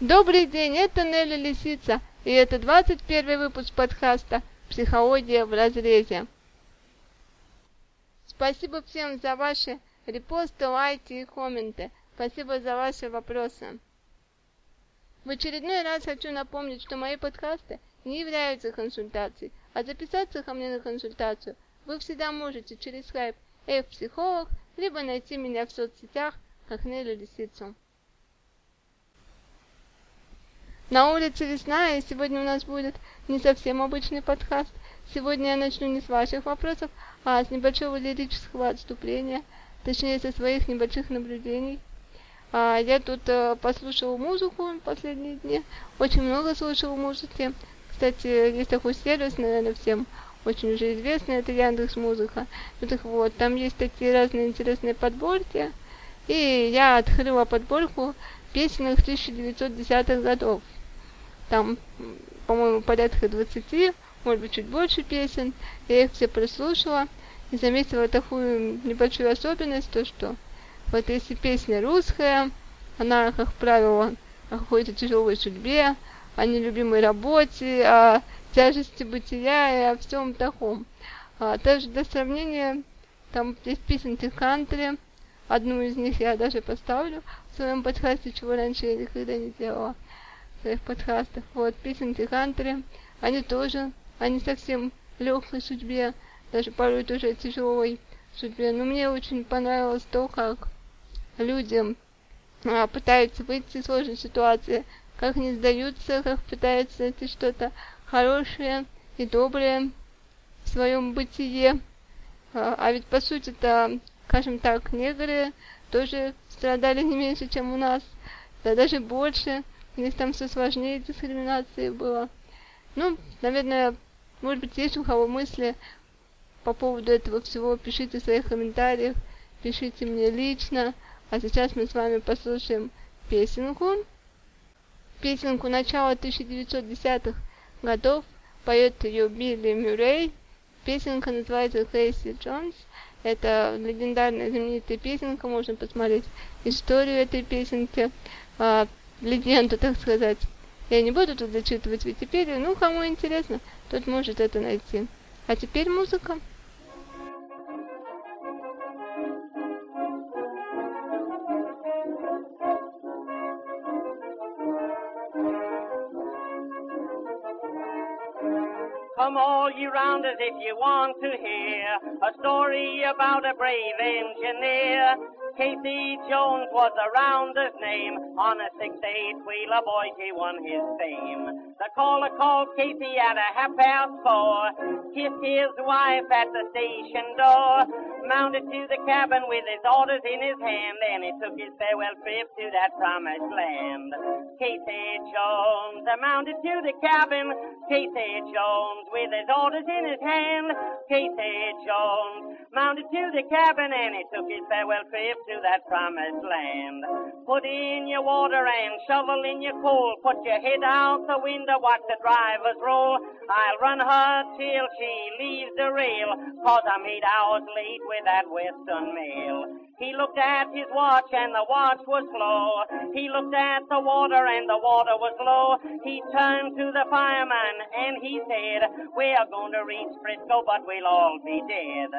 Добрый день, это Нелли Лисица, и это 21 выпуск подкаста «Психология в разрезе». Спасибо всем за ваши репосты, лайки и комменты. Спасибо за ваши вопросы. В очередной раз хочу напомнить, что мои подкасты не являются консультацией, а записаться ко мне на консультацию вы всегда можете через скайп F-психолог, либо найти меня в соцсетях как Нелли Лисицу. На улице весна, и сегодня у нас будет не совсем обычный подкаст. Сегодня я начну не с ваших вопросов, а с небольшого лирического отступления, точнее со своих небольших наблюдений. А, я тут а, послушала музыку последние дни, очень много слушала музыки. Кстати, есть такой сервис, наверное, всем очень уже известный, это Яндекс Музыка. Ну так вот, там есть такие разные интересные подборки. И я открыла подборку песенных 1910-х годов. Там, по-моему, порядка 20, может быть, чуть больше песен. Я их все прослушала и заметила такую небольшую особенность, то что вот если песня русская, она, как правило, о какой-то тяжелой судьбе, о нелюбимой работе, о тяжести бытия и о всем таком. А, также для сравнения, там есть песенки кантри, одну из них я даже поставлю в своем подкасте, чего раньше я никогда не делала своих подкастах. Вот, песенки кантри, они тоже, они совсем легкой судьбе, даже порой тоже тяжелой судьбе. Но мне очень понравилось то, как люди а, пытаются выйти из сложной ситуации, как не сдаются, как пытаются найти что-то хорошее и доброе в своем бытие. А, а ведь по сути-то, скажем так, негры тоже страдали не меньше, чем у нас, да даже больше. У них там все сложнее дискриминации было. Ну, наверное, может быть, есть у кого мысли по поводу этого всего, пишите в своих комментариях, пишите мне лично. А сейчас мы с вами послушаем песенку. Песенку начала 1910-х годов поет ее Билли Мюррей. Песенка называется Кейси Джонс. Это легендарная знаменитая песенка, можно посмотреть историю этой песенки, а, легенду, так сказать. Я не буду тут зачитывать Википедию, ну, кому интересно, тот может это найти. А теперь музыка. Come all ye rounders if you want to hear a story about a brave engineer. Casey Jones was a rounder's name. On a six-eight wheeler, boy, he won his fame. The caller called Casey at a half past four. Kissed his wife at the station door mounted to the cabin with his orders in his hand, and he took his farewell trip to that promised land. Casey Jones mounted to the cabin, Casey Jones with his orders in his hand. Casey Jones mounted to the cabin, and he took his farewell trip to that promised land. Put in your water and shovel in your coal, put your head out the window, watch the drivers roll. I'll run her till she leaves the rail, cause I'm eight hours late with that western mail. He looked at his watch and the watch was slow. He looked at the water and the water was low. He turned to the fireman and he said, We're going to reach Frisco, but we'll all be dead.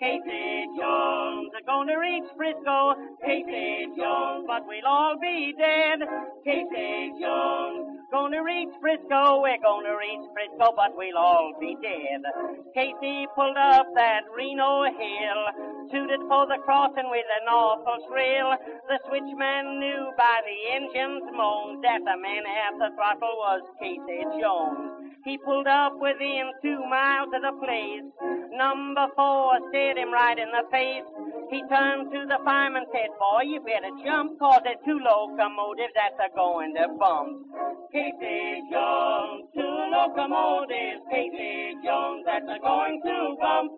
Casey Jones, are going to reach Frisco. Casey Jones, but we'll all be dead. Casey Jones, Gonna reach Frisco, we're gonna reach Frisco, but we'll all be dead. Casey pulled up that Reno hill, tooted for the crossing with an awful shrill. The switchman knew by the engine's moans that the man at the throttle was Casey Jones. He pulled up within two miles of the place. Number four stared him right in the face. He turned to the fireman and said, Boy, you better jump, cause there's two locomotives that's a going to bump. Casey Jones, two locomotives, Casey Jones, that's a going to bump.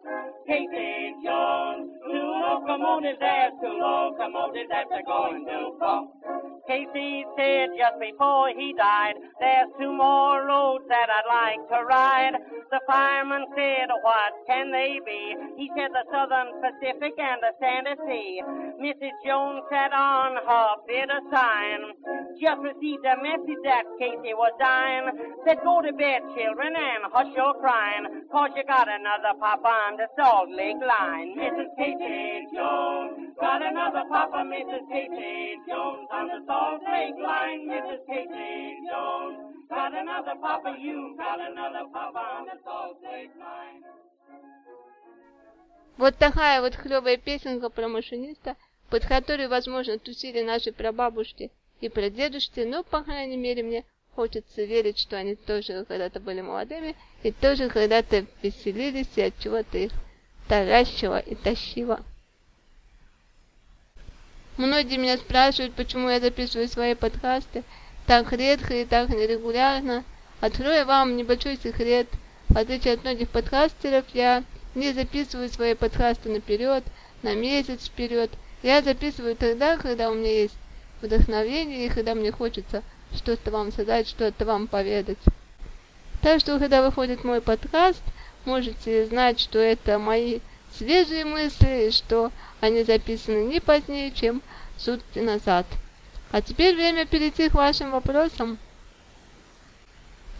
Casey Jones, two locomotives, there's two locomotives that's a going to bump. Casey said just before he died, there's two more roads that I'd like to ride. The fireman said, what can they be? He said the Southern Pacific and the Santa Sea. Mrs. Jones sat on her bit of sign just received a message that Casey was dying. Said, go to bed, children, and hush your crying, cause you got another papa on the Salt Lake line. Mrs. Casey Jones, got another papa, Mrs. Casey Jones, on the Salt Lake line. Mrs. Casey Jones, got another papa, you got another papa on the Salt Lake line. Вот такая вот клевая песенка про машиниста, под которую, возможно, тусили наши прабабушки и прадедушки, но, по крайней мере, мне хочется верить, что они тоже когда-то были молодыми и тоже когда-то веселились и от чего-то их таращило и тащило. Многие меня спрашивают, почему я записываю свои подкасты так редко и так нерегулярно. Открою вам небольшой секрет. В отличие от многих подкастеров, я не записываю свои подкасты наперед, на месяц вперед. Я записываю тогда, когда у меня есть вдохновение и когда мне хочется что-то вам сказать, что-то вам поведать. Так что, когда выходит мой подкаст, можете знать, что это мои свежие мысли, и что они записаны не позднее, чем сутки назад. А теперь время перейти к вашим вопросам.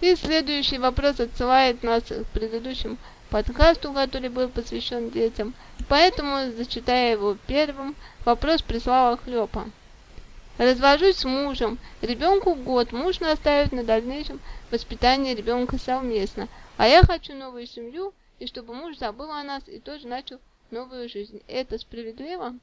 И следующий вопрос отсылает нас к предыдущим подкасту, который был посвящен детям. Поэтому, зачитая его первым, вопрос прислала Хлёпа. Развожусь с мужем. Ребенку год. Муж настаивает на дальнейшем воспитании ребенка совместно. А я хочу новую семью, и чтобы муж забыл о нас и тоже начал новую жизнь. Это справедливо?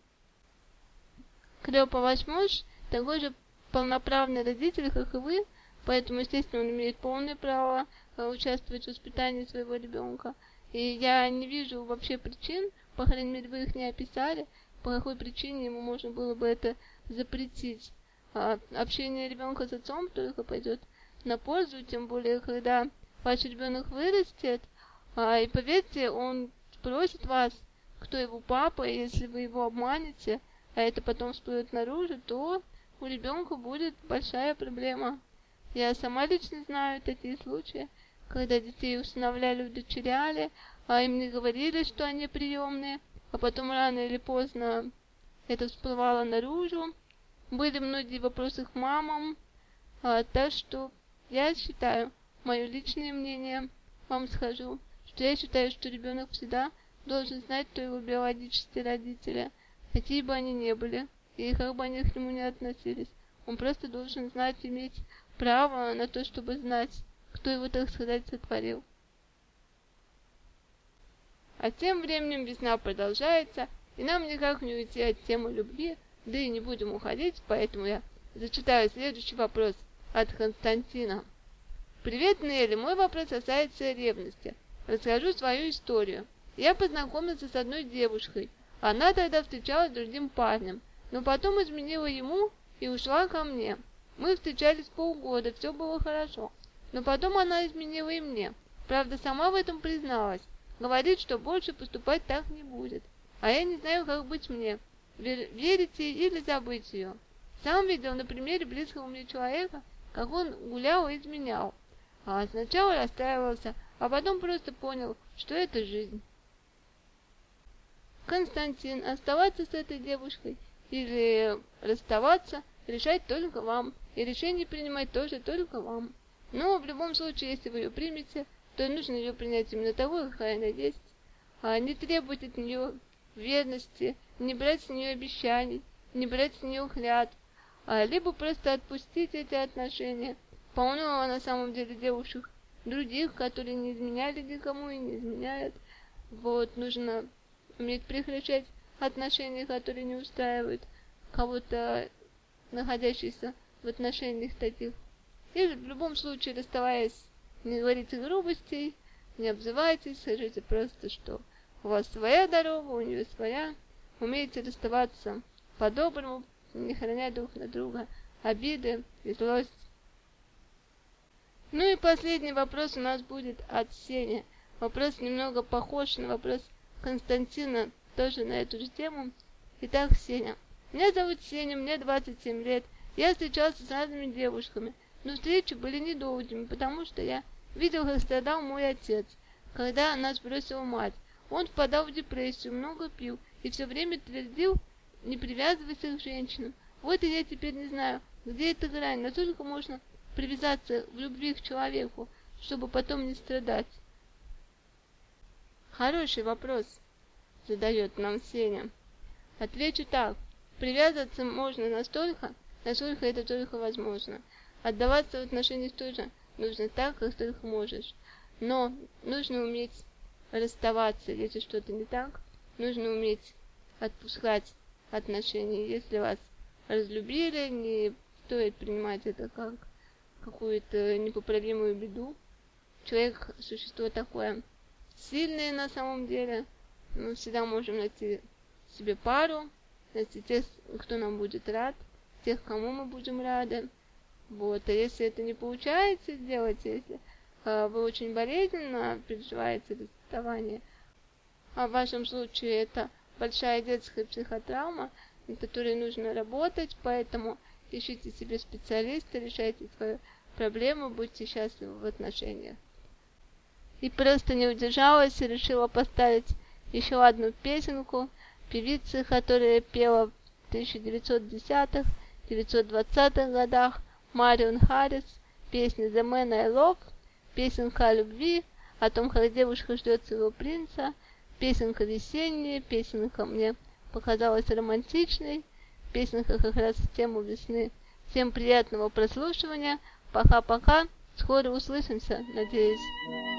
Клёпа, ваш муж такой же полноправный родитель, как и вы, поэтому, естественно, он имеет полное право э, участвовать в воспитании своего ребенка. И я не вижу вообще причин, по крайней мере, вы их не описали, по какой причине ему можно было бы это запретить. А общение ребенка с отцом только пойдет на пользу, тем более, когда ваш ребенок вырастет, а, и поверьте, он спросит вас, кто его папа, и если вы его обманете, а это потом всплывет наружу, то у ребенка будет большая проблема. Я сама лично знаю такие случаи, когда детей усыновляли, удочеряли, а им не говорили, что они приемные, а потом рано или поздно это всплывало наружу. Были многие вопросы к мамам, а, так что я считаю, мое личное мнение вам скажу, что я считаю, что ребенок всегда должен знать, кто его биологические родители, какие бы они ни были, и как бы они к нему не относились. Он просто должен знать, иметь право на то, чтобы знать, кто его, так сказать, сотворил. А тем временем весна продолжается, и нам никак не уйти от темы любви, да и не будем уходить, поэтому я зачитаю следующий вопрос от Константина. Привет, Нелли, мой вопрос касается ревности. Расскажу свою историю. Я познакомился с одной девушкой. Она тогда встречалась с другим парнем, но потом изменила ему и ушла ко мне. Мы встречались полгода, все было хорошо. Но потом она изменила и мне. Правда, сама в этом призналась. Говорит, что больше поступать так не будет. А я не знаю, как быть мне. Верите или забыть ее. Сам видел на примере близкого мне человека, как он гулял и изменял. А сначала расстраивался, а потом просто понял, что это жизнь. Константин, оставаться с этой девушкой или расставаться, решать только вам. И решение принимать тоже только вам. Но в любом случае, если вы ее примете, то нужно ее принять именно того, какая она есть. А не требовать от нее верности, не брать с нее обещаний, не брать с нее клятв, а либо просто отпустить эти отношения. Полно на самом деле девушек других, которые не изменяли никому и не изменяют. Вот, нужно уметь прекращать отношения, которые не устраивают кого-то, находящихся в отношениях таких. И в любом случае, расставаясь, не говорите грубостей, не обзывайтесь, скажите просто, что у вас своя дорога, у нее своя. Умейте расставаться по-доброму, не храня друг на друга обиды и злость. Ну и последний вопрос у нас будет от Сени. Вопрос немного похож на вопрос Константина, тоже на эту же тему. Итак, Сеня. Меня зовут Сеня, мне 27 лет. Я встречался с разными девушками. Но встречи были недолгими, потому что я видел, как страдал мой отец, когда нас бросила мать. Он впадал в депрессию, много пил и все время твердил, не привязывайся к женщинам. Вот и я теперь не знаю, Где эта грань? Насколько можно привязаться в любви к человеку, чтобы потом не страдать? Хороший вопрос, задает нам Сеня. Отвечу так. Привязываться можно настолько, насколько это только возможно. Отдаваться в отношениях тоже нужно так, как только можешь. Но нужно уметь расставаться, если что-то не так. Нужно уметь отпускать отношения. Если вас разлюбили, не стоит принимать это как какую-то непоправимую беду. Человек – существо такое сильное на самом деле. Мы всегда можем найти себе пару, найти тех, кто нам будет рад, тех, кому мы будем рады. Вот, а если это не получается сделать, если э, вы очень болезненно переживаете расставание, а в вашем случае это большая детская психотравма, над которой нужно работать, поэтому ищите себе специалиста, решайте свою проблему, будьте счастливы в отношениях. И просто не удержалась и решила поставить еще одну песенку певицы, которая пела в 1910-1920-х годах Марион Харрис, песня The Man I Love, песенка о любви, о том, как девушка ждет своего принца, песенка весенняя, песенка мне показалась романтичной, песенка как раз в тему весны. Всем приятного прослушивания, пока-пока, скоро услышимся, надеюсь.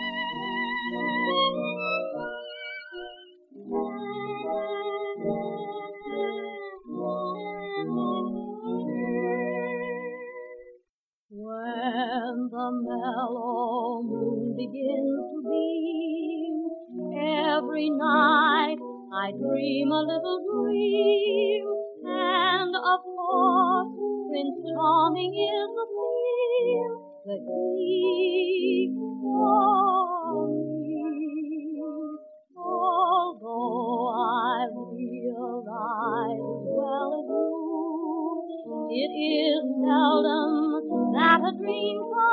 Begins to beam, every night I dream a little dream, and of course Prince Charming is the theme, the key for me. Although I realize as well as you, it is seldom that a dream comes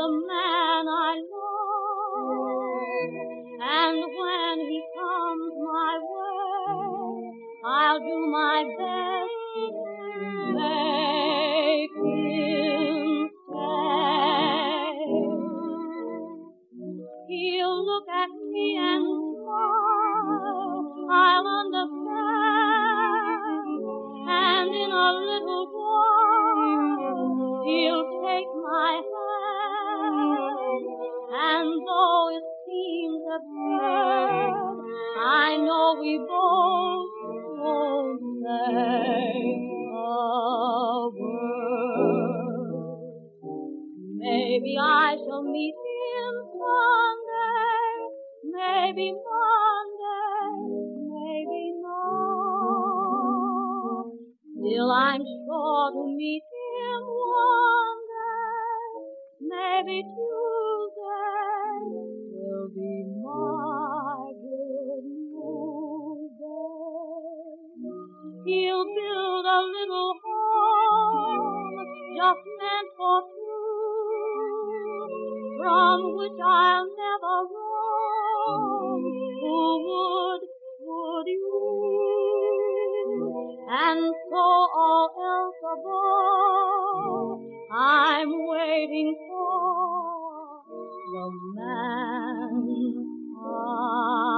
the man I love. And when he comes my way, I'll do my best to make him stay. He'll look at me and smile. I'll understand. And in a little while, he'll Maybe I shall meet him Sunday, maybe Monday, maybe not. Still I'm sure to meet him one day, maybe Tuesday for from which I'll never roam. Who would, would you? And so all else above, I'm waiting for the man I